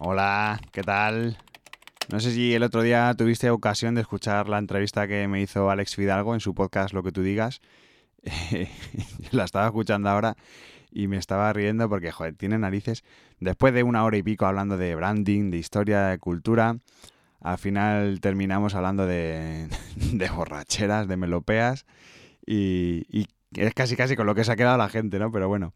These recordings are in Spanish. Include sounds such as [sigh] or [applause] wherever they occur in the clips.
Hola, ¿qué tal? No sé si el otro día tuviste ocasión de escuchar la entrevista que me hizo Alex Fidalgo en su podcast Lo que tú digas. [laughs] la estaba escuchando ahora y me estaba riendo porque, joder, tiene narices. Después de una hora y pico hablando de branding, de historia, de cultura, al final terminamos hablando de, [laughs] borracheras, de melopeas y, y es casi casi con lo que se ha quedado la gente, ¿no? Pero bueno,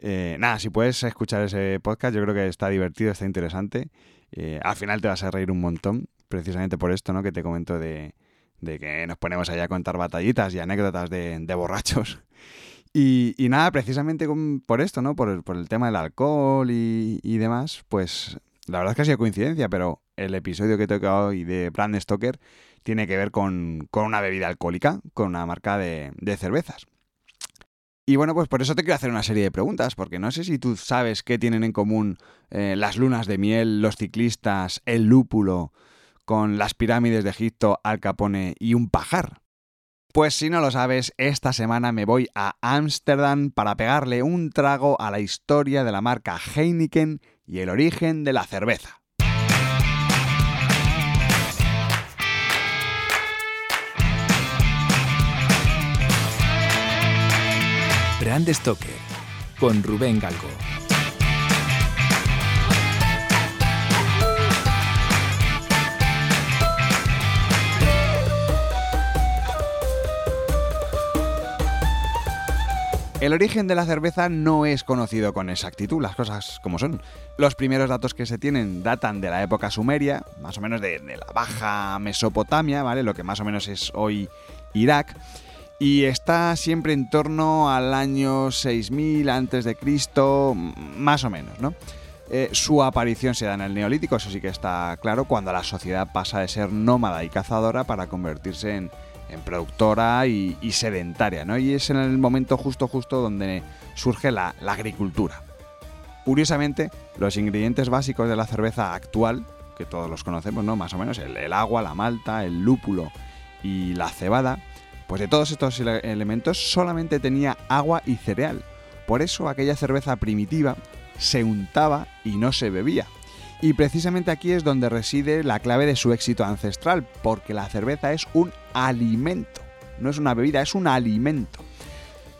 eh, nada, si puedes escuchar ese podcast, yo creo que está divertido, está interesante. Eh, al final te vas a reír un montón, precisamente por esto, ¿no? Que te comento de, que nos ponemos allá a contar batallitas y anécdotas de, borrachos. Y, nada, precisamente por esto, ¿no? Por el, tema del alcohol y, demás, pues la verdad es que ha sido coincidencia, pero el episodio que toca hoy de Brand Stoker tiene que ver con, una bebida alcohólica, con una marca de cervezas. Y bueno, pues por eso te quiero hacer una serie de preguntas, porque no sé si tú sabes qué tienen en común eh, las lunas de miel, los ciclistas, el lúpulo, con las pirámides de Egipto, Al Capone y un pajar. Pues si no lo sabes, esta semana me voy a Ámsterdam para pegarle un trago a la historia de la marca Heineken y el origen de la cerveza. Brand Stoker con Rubén Galgo. El origen de la cerveza no es conocido con exactitud, las cosas como son. Los primeros datos que se tienen datan de la época sumeria, más o menos de, de la baja Mesopotamia, ¿vale? Lo que más o menos es hoy Irak y está siempre en torno al año 6000 antes de Cristo, más o menos, ¿no? Eh, su aparición se da en el Neolítico, eso sí que está claro, cuando la sociedad pasa de ser nómada y cazadora para convertirse en, productora y, sedentaria, ¿no? Y es en el momento justo, justo donde surge la, agricultura. Curiosamente, los ingredientes básicos de la cerveza actual, que todos los conocemos, ¿no? Más o menos, el agua, la malta, el lúpulo y la cebada, pues de todos estos elementos solamente tenía agua y cereal. Por eso aquella cerveza primitiva se untaba y no se bebía. Y precisamente aquí es donde reside la clave de su éxito ancestral, porque la cerveza es un alimento. No es una bebida, es un alimento.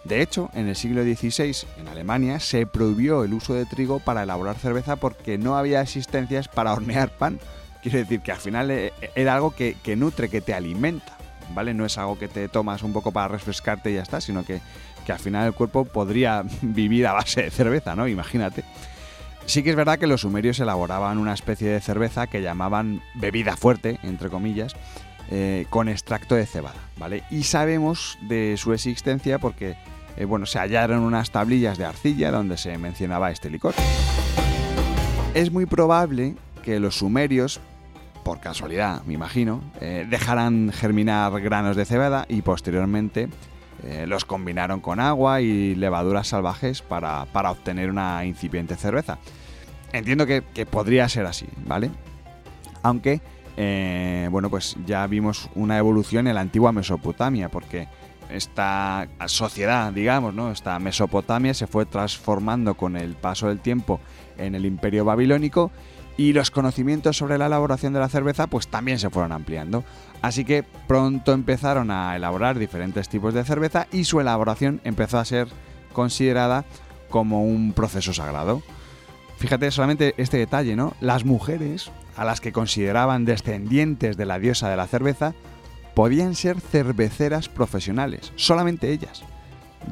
De hecho, en el siglo XVI, en Alemania, se prohibió el uso de trigo para elaborar cerveza porque no había existencias para hornear pan. Quiere decir que al final eh, era algo que, que nutre, que te alimenta. ¿Vale? No es algo que te tomas un poco para refrescarte y ya está, sino que, al final el cuerpo podría [laughs] vivir a base de cerveza, ¿no? Imagínate. Sí que es verdad que los sumerios elaboraban una especie de cerveza que llamaban bebida fuerte, entre comillas, eh, con extracto de cebada, ¿vale? Y sabemos de su existencia porque, eh, bueno, se hallaron unas tablillas de arcilla donde se mencionaba este licor. Es muy probable que los sumerios por casualidad, me imagino, eh, dejaran germinar granos de cebada y posteriormente eh, los combinaron con agua y levaduras salvajes para, obtener una incipiente cerveza. Entiendo que, podría ser así, ¿vale? Aunque, eh, bueno, pues ya vimos una evolución en la antigua Mesopotamia, porque esta sociedad, digamos, ¿no? Esta Mesopotamia se fue transformando con el paso del tiempo en el imperio babilónico y los conocimientos sobre la elaboración de la cerveza pues también se fueron ampliando. Así que pronto empezaron a elaborar diferentes tipos de cerveza y su elaboración empezó a ser considerada como un proceso sagrado. Fíjate solamente este detalle, ¿no? Las mujeres, a las que consideraban descendientes de la diosa de la cerveza, podían ser cerveceras profesionales, solamente ellas.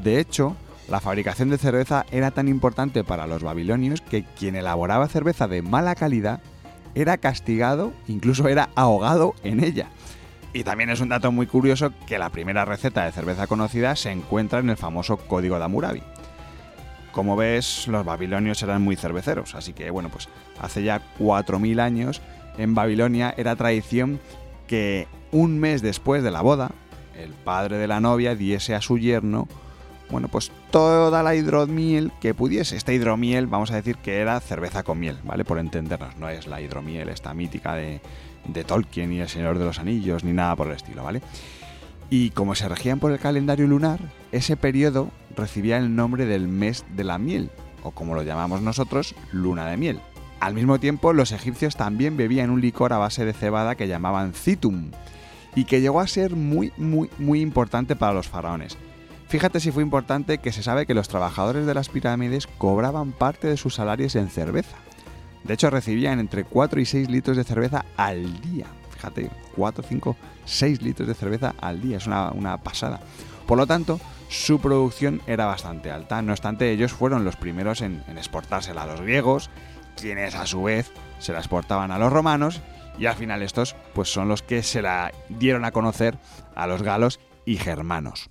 De hecho, la fabricación de cerveza era tan importante para los babilonios que quien elaboraba cerveza de mala calidad era castigado, incluso era ahogado en ella. Y también es un dato muy curioso que la primera receta de cerveza conocida se encuentra en el famoso Código de Hammurabi. Como ves, los babilonios eran muy cerveceros, así que bueno, pues hace ya 4.000 años en Babilonia era tradición que un mes después de la boda, el padre de la novia diese a su yerno bueno, pues toda la hidromiel que pudiese. Esta hidromiel, vamos a decir que era cerveza con miel, ¿vale? Por entendernos, no es la hidromiel esta mítica de, de Tolkien y el Señor de los Anillos, ni nada por el estilo, ¿vale? Y como se regían por el calendario lunar, ese periodo recibía el nombre del mes de la miel, o como lo llamamos nosotros, luna de miel. Al mismo tiempo, los egipcios también bebían un licor a base de cebada que llamaban citum, y que llegó a ser muy, muy, muy importante para los faraones. Fíjate si fue importante que se sabe que los trabajadores de las pirámides cobraban parte de sus salarios en cerveza. De hecho, recibían entre 4 y 6 litros de cerveza al día. Fíjate, 4, 5, 6 litros de cerveza al día. Es una, pasada. Por lo tanto, su producción era bastante alta. No obstante, ellos fueron los primeros en, en exportársela a los griegos, quienes a su vez se la exportaban a los romanos y al final estos pues son los que se la dieron a conocer a los galos y germanos.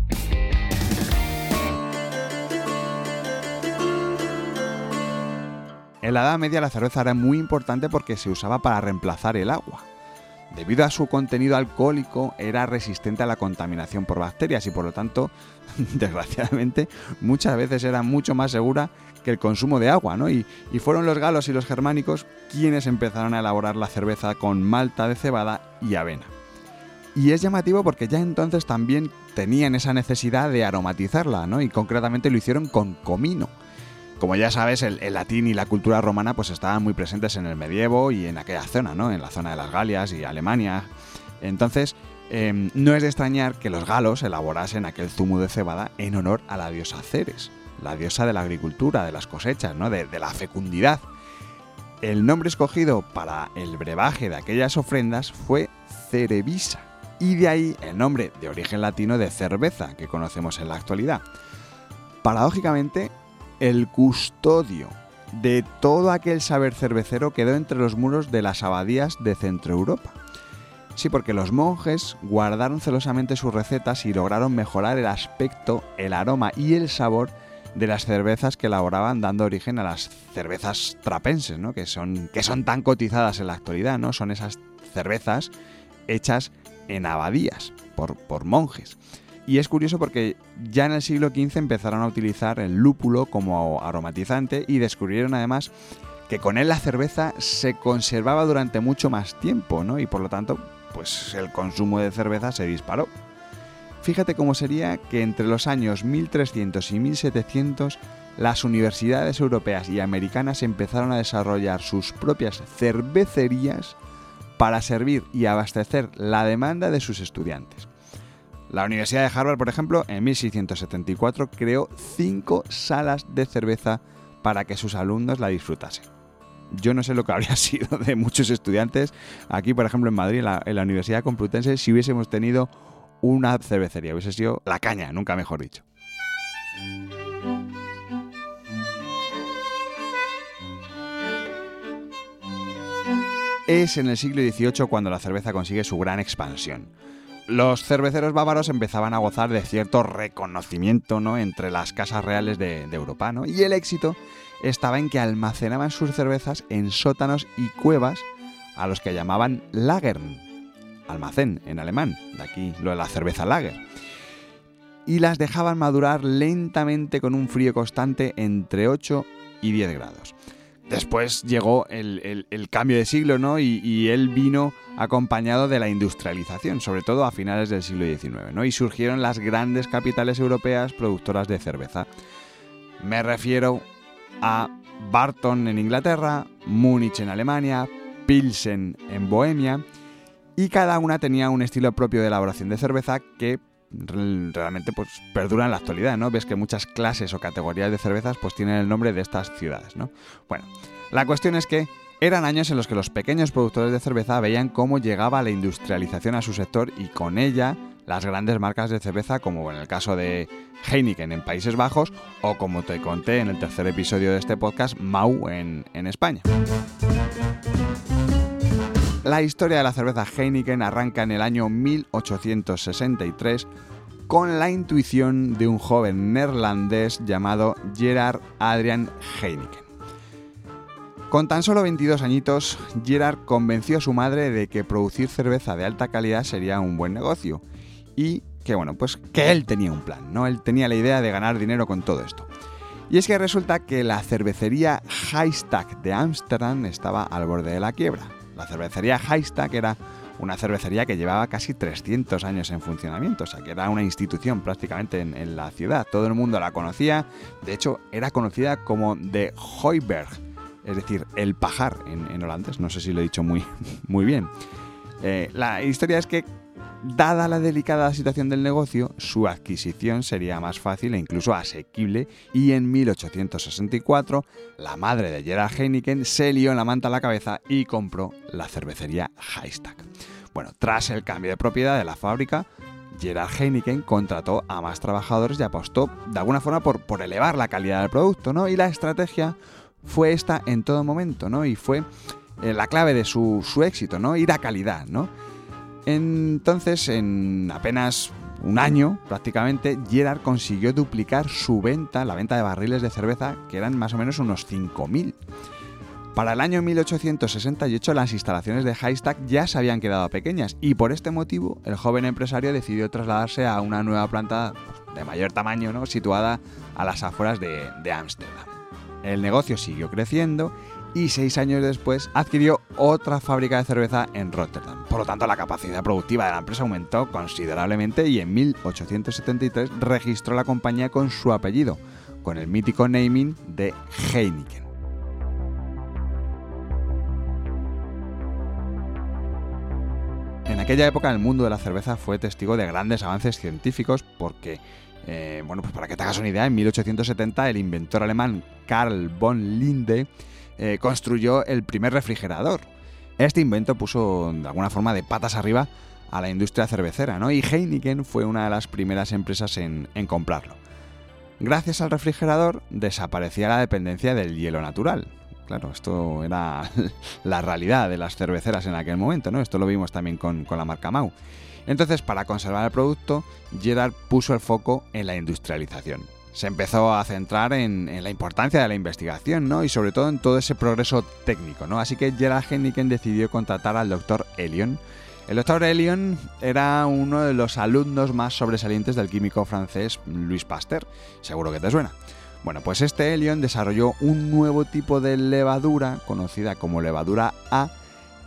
En la Edad Media la cerveza era muy importante porque se usaba para reemplazar el agua. Debido a su contenido alcohólico, era resistente a la contaminación por bacterias y por lo tanto, [laughs] desgraciadamente, muchas veces era mucho más segura que el consumo de agua, ¿no? Y, y, fueron los galos y los germánicos quienes empezaron a elaborar la cerveza con malta de cebada y avena. Y es llamativo porque ya entonces también tenían esa necesidad de aromatizarla, ¿no? Y concretamente lo hicieron con comino como ya sabes, el, latín y la cultura romana pues estaban muy presentes en el medievo y en aquella zona, ¿no? En la zona de las Galias y Alemania. Entonces, em, no es de extrañar que los galos elaborasen aquel zumo de cebada en honor a la diosa Ceres, la diosa de la agricultura, de las cosechas, ¿no? de, de la fecundidad. El nombre escogido para el brebaje de aquellas ofrendas fue Cerebisa, y de ahí el nombre de origen latino de cerveza que conocemos en la actualidad. Paradójicamente, el custodio de todo aquel saber cervecero quedó entre los muros de las abadías de Centro Europa. Sí, porque los monjes guardaron celosamente sus recetas y lograron mejorar el aspecto, el aroma y el sabor de las cervezas que elaboraban, dando origen a las cervezas trapenses, ¿no? que, son, que son tan cotizadas en la actualidad, ¿no? Son esas cervezas hechas en abadías por, por monjes. Y es curioso porque ya en el siglo XV empezaron a utilizar el lúpulo como aromatizante y descubrieron además que con él la cerveza se conservaba durante mucho más tiempo, ¿no? Y por lo tanto, pues el consumo de cerveza se disparó. Fíjate cómo sería que entre los años 1300 y 1700 las universidades europeas y americanas empezaron a desarrollar sus propias cervecerías para servir y abastecer la demanda de sus estudiantes. La Universidad de Harvard, por ejemplo, en 1674 creó cinco salas de cerveza para que sus alumnos la disfrutasen. Yo no sé lo que [laughs] habría sido de muchos estudiantes aquí, por ejemplo, en Madrid, en la, Universidad Complutense, si hubiésemos tenido una cervecería. Hubiese sido la caña, nunca mejor dicho. Es en el siglo XVIII cuando la cerveza consigue su gran expansión los cerveceros bávaros empezaban a gozar de cierto reconocimiento ¿no? entre las casas reales de, Europa, y el éxito estaba en que almacenaban sus cervezas en sótanos y cuevas a los que llamaban Lagern, almacén en alemán, de aquí lo de la cerveza Lager, y las dejaban madurar lentamente con un frío constante entre 8 y 10 grados. Después llegó el, cambio de siglo, ¿no? Y, él vino acompañado de la industrialización, sobre todo a finales del siglo XIX, ¿no? Y surgieron las grandes capitales europeas productoras de cerveza. Me refiero a Barton en Inglaterra, Múnich en Alemania, Pilsen en Bohemia, y cada una tenía un estilo propio de elaboración de cerveza que realmente pues perdura en la actualidad, ¿no? Ves que muchas clases o categorías de cervezas pues tienen el nombre de estas ciudades, ¿no? Bueno, la cuestión es que eran años en los que los pequeños productores de cerveza veían cómo llegaba la industrialización a su sector y con ella las grandes marcas de cerveza como en el caso de Heineken en Países Bajos o como te conté en el tercer episodio de este podcast, Mau en, en España. La historia de la cerveza Heineken arranca en el año 1863 con la intuición de un joven neerlandés llamado Gerard Adrian Heineken. Con tan solo 22 añitos, Gerard convenció a su madre de que producir cerveza de alta calidad sería un buen negocio y que bueno, pues que él tenía un plan, ¿no? Él tenía la idea de ganar dinero con todo esto. Y es que resulta que la cervecería Haystack de Ámsterdam estaba al borde de la quiebra. La cervecería Haystack era una cervecería que llevaba casi 300 años en funcionamiento, o sea que era una institución prácticamente en, la ciudad. Todo el mundo la conocía, de hecho era conocida como de Hooiberg, es decir, el pajar en, holandés, no sé si lo he dicho muy, [laughs] muy bien. Eh, la historia es que Dada la delicada situación del negocio, su adquisición sería más fácil e incluso asequible y en 1864 la madre de Gerard Heineken se lió la manta a la cabeza y compró la cervecería Haystack. Bueno, tras el cambio de propiedad de la fábrica, Gerard Heineken contrató a más trabajadores y apostó de alguna forma por, por elevar la calidad del producto, ¿no? Y la estrategia fue esta en todo momento, ¿no? Y fue eh, la clave de su, su éxito, ¿no? Ir a calidad, ¿no? Entonces, en apenas un año prácticamente, Gerard consiguió duplicar su venta, la venta de barriles de cerveza, que eran más o menos unos 5.000. Para el año 1868 las instalaciones de Haystack ya se habían quedado pequeñas y por este motivo el joven empresario decidió trasladarse a una nueva planta de mayor tamaño, ¿no? situada a las afueras de Ámsterdam. El negocio siguió creciendo y seis años después adquirió otra fábrica de cerveza en Rotterdam. Por lo tanto, la capacidad productiva de la empresa aumentó considerablemente y en 1873 registró la compañía con su apellido, con el mítico naming de Heineken. En aquella época el mundo de la cerveza fue testigo de grandes avances científicos porque, eh, bueno, pues para que te hagas una idea, en 1870 el inventor alemán Karl von Linde eh, construyó el primer refrigerador. Este invento puso de alguna forma de patas arriba a la industria cervecera, ¿no? Y Heineken fue una de las primeras empresas en, comprarlo. Gracias al refrigerador desaparecía la dependencia del hielo natural. Claro, esto era [laughs] la realidad de las cerveceras en aquel momento, ¿no? Esto lo vimos también con, con la marca Mau. Entonces, para conservar el producto, Gerard puso el foco en la industrialización se empezó a centrar en, la importancia de la investigación, ¿no? Y sobre todo en todo ese progreso técnico, ¿no? Así que Gerard Heineken decidió contratar al doctor Elion. El doctor Elion era uno de los alumnos más sobresalientes del químico francés Louis Pasteur. Seguro que te suena. Bueno, pues este Elion desarrolló un nuevo tipo de levadura, conocida como levadura A,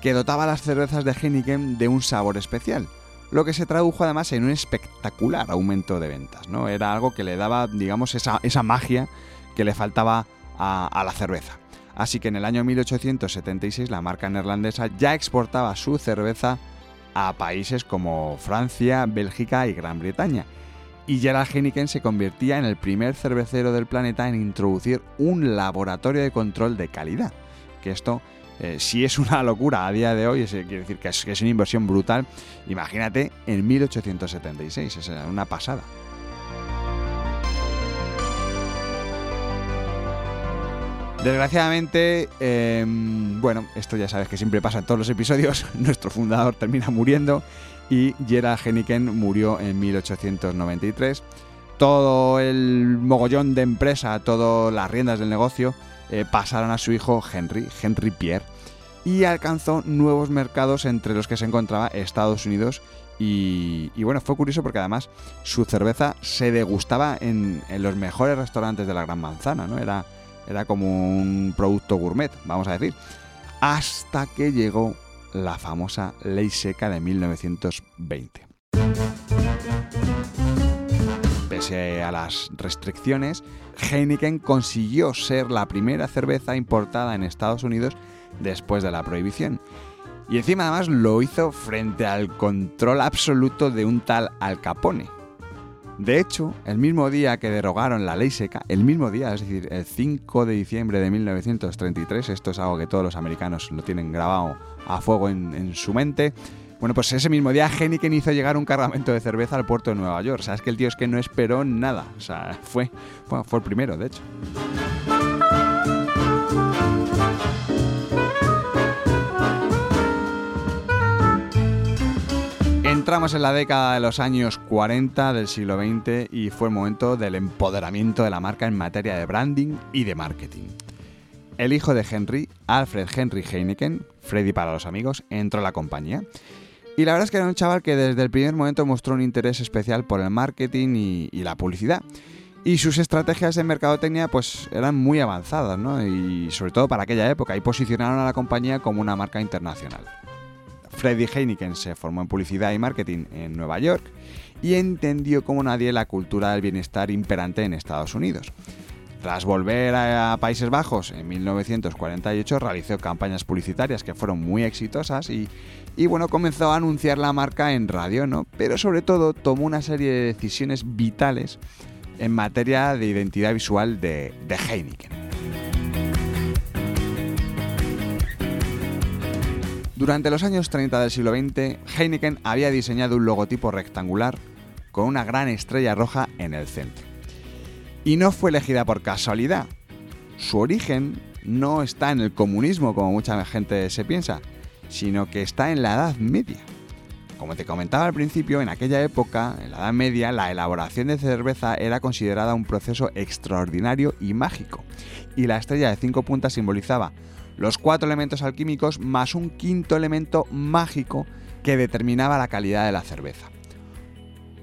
que dotaba a las cervezas de Heineken de un sabor especial lo que se tradujo además en un espectacular aumento de ventas, ¿no? Era algo que le daba, digamos, esa, magia que le faltaba a, la cerveza. Así que en el año 1876 la marca neerlandesa ya exportaba su cerveza a países como Francia, Bélgica y Gran Bretaña. Y Gerald Heineken se convertía en el primer cervecero del planeta en introducir un laboratorio de control de calidad. Que esto eh, si es una locura a día de hoy, es, quiere decir que es, una inversión brutal, imagínate en 1876, es una pasada. Desgraciadamente, em, bueno, esto ya sabes que siempre pasa en todos los episodios, [laughs] nuestro fundador termina muriendo y Gerald Heineken murió en 1893. Todo el mogollón de empresa, todas las riendas del negocio eh, pasaron a su hijo Henry, Henry Pierre, y alcanzó nuevos mercados entre los que se encontraba Estados Unidos y, bueno, fue curioso porque además su cerveza se degustaba en, los mejores restaurantes de la Gran Manzana, ¿no? Era, era como un producto gourmet, vamos a decir. Hasta que llegó la famosa Ley Seca de 1920. A las restricciones, Heineken consiguió ser la primera cerveza importada en Estados Unidos después de la prohibición. Y encima además lo hizo frente al control absoluto de un tal Al Capone. De hecho, el mismo día que derogaron la ley seca, el mismo día, es decir, el 5 de diciembre de 1933, esto es algo que todos los americanos lo tienen grabado a fuego en su mente, bueno, pues ese mismo día Heineken hizo llegar un cargamento de cerveza al puerto de Nueva York. O que el tío es que no esperó nada. O sea, fue, fue, el primero, de hecho. Entramos en la década de los años 40 del siglo XX y fue el momento del empoderamiento de la marca en materia de branding y de marketing. el hijo de Henry, Alfred Henry Heineken, Freddy para los amigos, entró a la compañía. Y la verdad es que era un chaval que desde el primer momento mostró un interés especial por el marketing y, la publicidad. Y sus estrategias de mercadotecnia pues eran muy avanzadas, ¿no? Y sobre todo para aquella época, y posicionaron a la compañía como una marca internacional. Freddy Heineken se formó en publicidad y marketing en Nueva York y entendió como nadie la cultura del bienestar imperante en Estados Unidos. Tras volver a Países Bajos en 1948 realizó campañas publicitarias que fueron muy exitosas y, y, bueno, comenzó a anunciar la marca en radio, ¿no? Pero sobre todo tomó una serie de decisiones vitales en materia de identidad visual de, de Heineken. Durante los años 30 del siglo XX, Heineken había diseñado un logotipo rectangular con una gran estrella roja en el centro. Y no fue elegida por casualidad. Su origen no está en el comunismo como mucha gente se piensa, sino que está en la Edad Media. Como te comentaba al principio, en aquella época, en la Edad Media, la elaboración de cerveza era considerada un proceso extraordinario y mágico, y la estrella de cinco puntas simbolizaba los cuatro elementos alquímicos más un quinto elemento mágico que determinaba la calidad de la cerveza.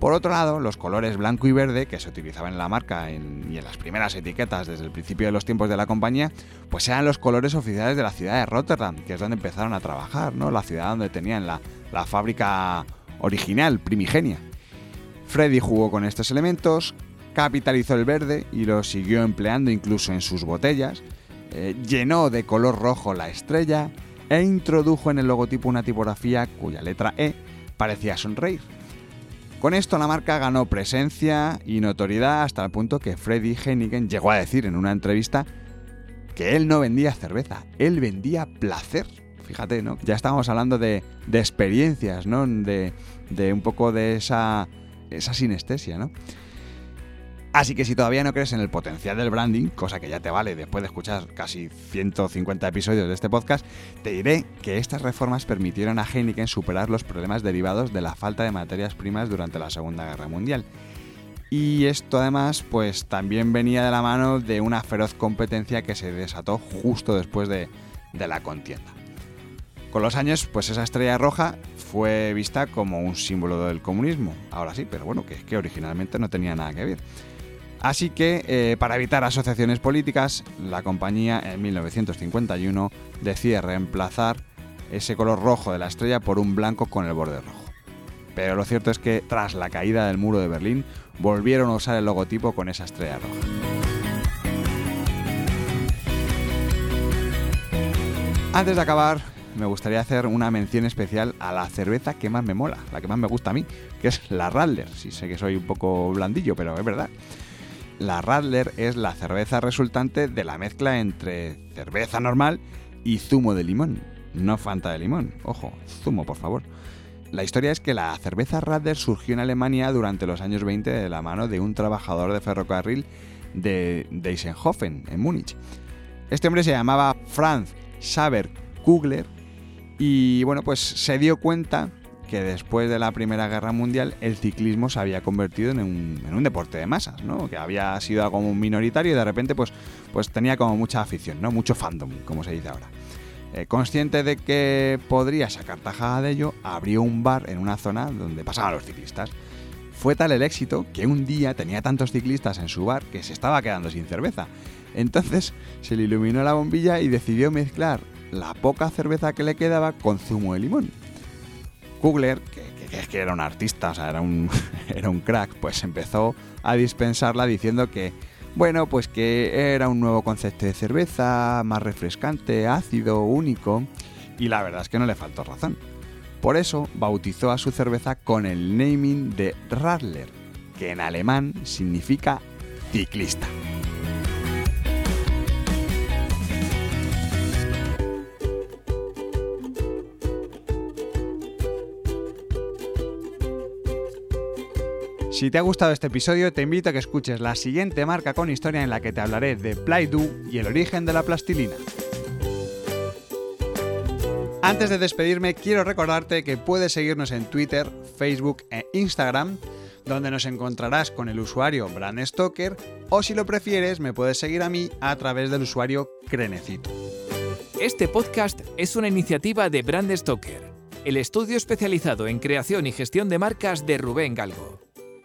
Por otro lado, los colores blanco y verde que se utilizaban en la marca y en las primeras etiquetas desde el principio de los tiempos de la compañía, pues eran los colores oficiales de la ciudad de Rotterdam, que es donde empezaron a trabajar, ¿no? La ciudad donde tenían la, la fábrica original, primigenia. Freddy jugó con estos elementos, capitalizó el verde y lo siguió empleando incluso en sus botellas, eh, llenó de color rojo la estrella e introdujo en el logotipo una tipografía cuya letra E parecía sonreír. Con esto la marca ganó presencia y notoriedad hasta el punto que Freddy Heineken llegó a decir en una entrevista que él no vendía cerveza, él vendía placer. Fíjate, ¿no? Ya estábamos hablando de, de experiencias, ¿no? De, de, un poco de esa, esa sinestesia, ¿no? Así que si todavía no crees en el potencial del branding, cosa que ya te vale después de escuchar casi 150 episodios de este podcast, te diré que estas reformas permitieron a Heineken superar los problemas derivados de la falta de materias primas durante la Segunda Guerra Mundial. Y esto además pues también venía de la mano de una feroz competencia que se desató justo después de, de la contienda. Con los años, pues esa estrella roja fue vista como un símbolo del comunismo. Ahora sí, pero bueno, que es que originalmente no tenía nada que ver. Así que, eh, para evitar asociaciones políticas, la compañía en 1951 decide reemplazar ese color rojo de la estrella por un blanco con el borde rojo. Pero lo cierto es que tras la caída del muro de Berlín, volvieron a usar el logotipo con esa estrella roja. Antes de acabar, me gustaría hacer una mención especial a la cerveza que más me mola, la que más me gusta a mí, que es la Radler. Sí sé que soy un poco blandillo, pero es verdad. La Radler es la cerveza resultante de la mezcla entre cerveza normal y zumo de limón. No Fanta de limón, ojo, zumo por favor. La historia es que la cerveza Radler surgió en Alemania durante los años 20 de la mano de un trabajador de ferrocarril de Eisenhofen, en Múnich. Este hombre se llamaba Franz Saber Kugler y bueno, pues se dio cuenta que después de la Primera Guerra Mundial el ciclismo se había convertido en un, en un deporte de masas, ¿no? Que había sido algo minoritario y de repente pues, pues tenía como mucha afición, ¿no? Mucho fandom, como se dice ahora. Eh, consciente de que podría sacar tajada de ello, abrió un bar en una zona donde pasaban los ciclistas. Fue tal el éxito que un día tenía tantos ciclistas en su bar que se estaba quedando sin cerveza. Entonces se le iluminó la bombilla y decidió mezclar la poca cerveza que le quedaba con zumo de limón. Kugler, que, era un artista, o sea, era un, [laughs] era un crack, pues empezó a dispensarla diciendo que, bueno, pues que era un nuevo concepto de cerveza, más refrescante, ácido, único, y la verdad es que no le faltó razón. Por eso bautizó a su cerveza con el naming de Radler, que en alemán significa ciclista. Si te ha gustado este episodio, te invito a que escuches la siguiente marca con historia en la que te hablaré de Play-Doh y el origen de la plastilina. Antes de despedirme, quiero recordarte que puedes seguirnos en Twitter, Facebook e Instagram, donde nos encontrarás con el usuario Brand Stoker o si lo prefieres me puedes seguir a mí a través del usuario Crenecito. Este podcast es una iniciativa de Brand Stoker, el estudio especializado en creación y gestión de marcas de Rubén Galgo.